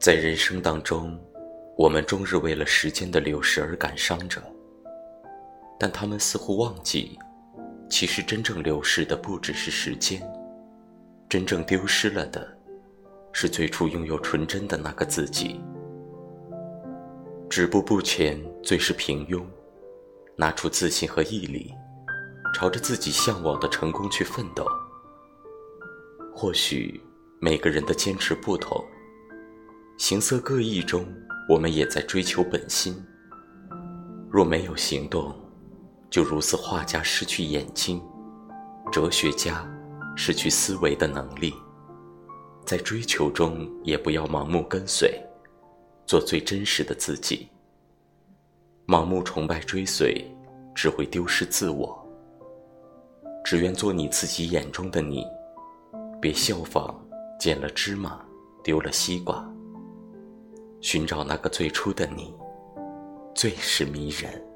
在人生当中，我们终日为了时间的流逝而感伤着，但他们似乎忘记，其实真正流逝的不只是时间，真正丢失了的，是最初拥有纯真的那个自己。止步不前最是平庸，拿出自信和毅力，朝着自己向往的成功去奋斗。或许每个人的坚持不同。形色各异中，我们也在追求本心。若没有行动，就如此画家失去眼睛，哲学家失去思维的能力。在追求中，也不要盲目跟随，做最真实的自己。盲目崇拜追随，只会丢失自我。只愿做你自己眼中的你，别效仿捡了芝麻丢了西瓜。寻找那个最初的你，最是迷人。